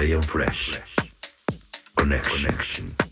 Leon Fresh. Connection.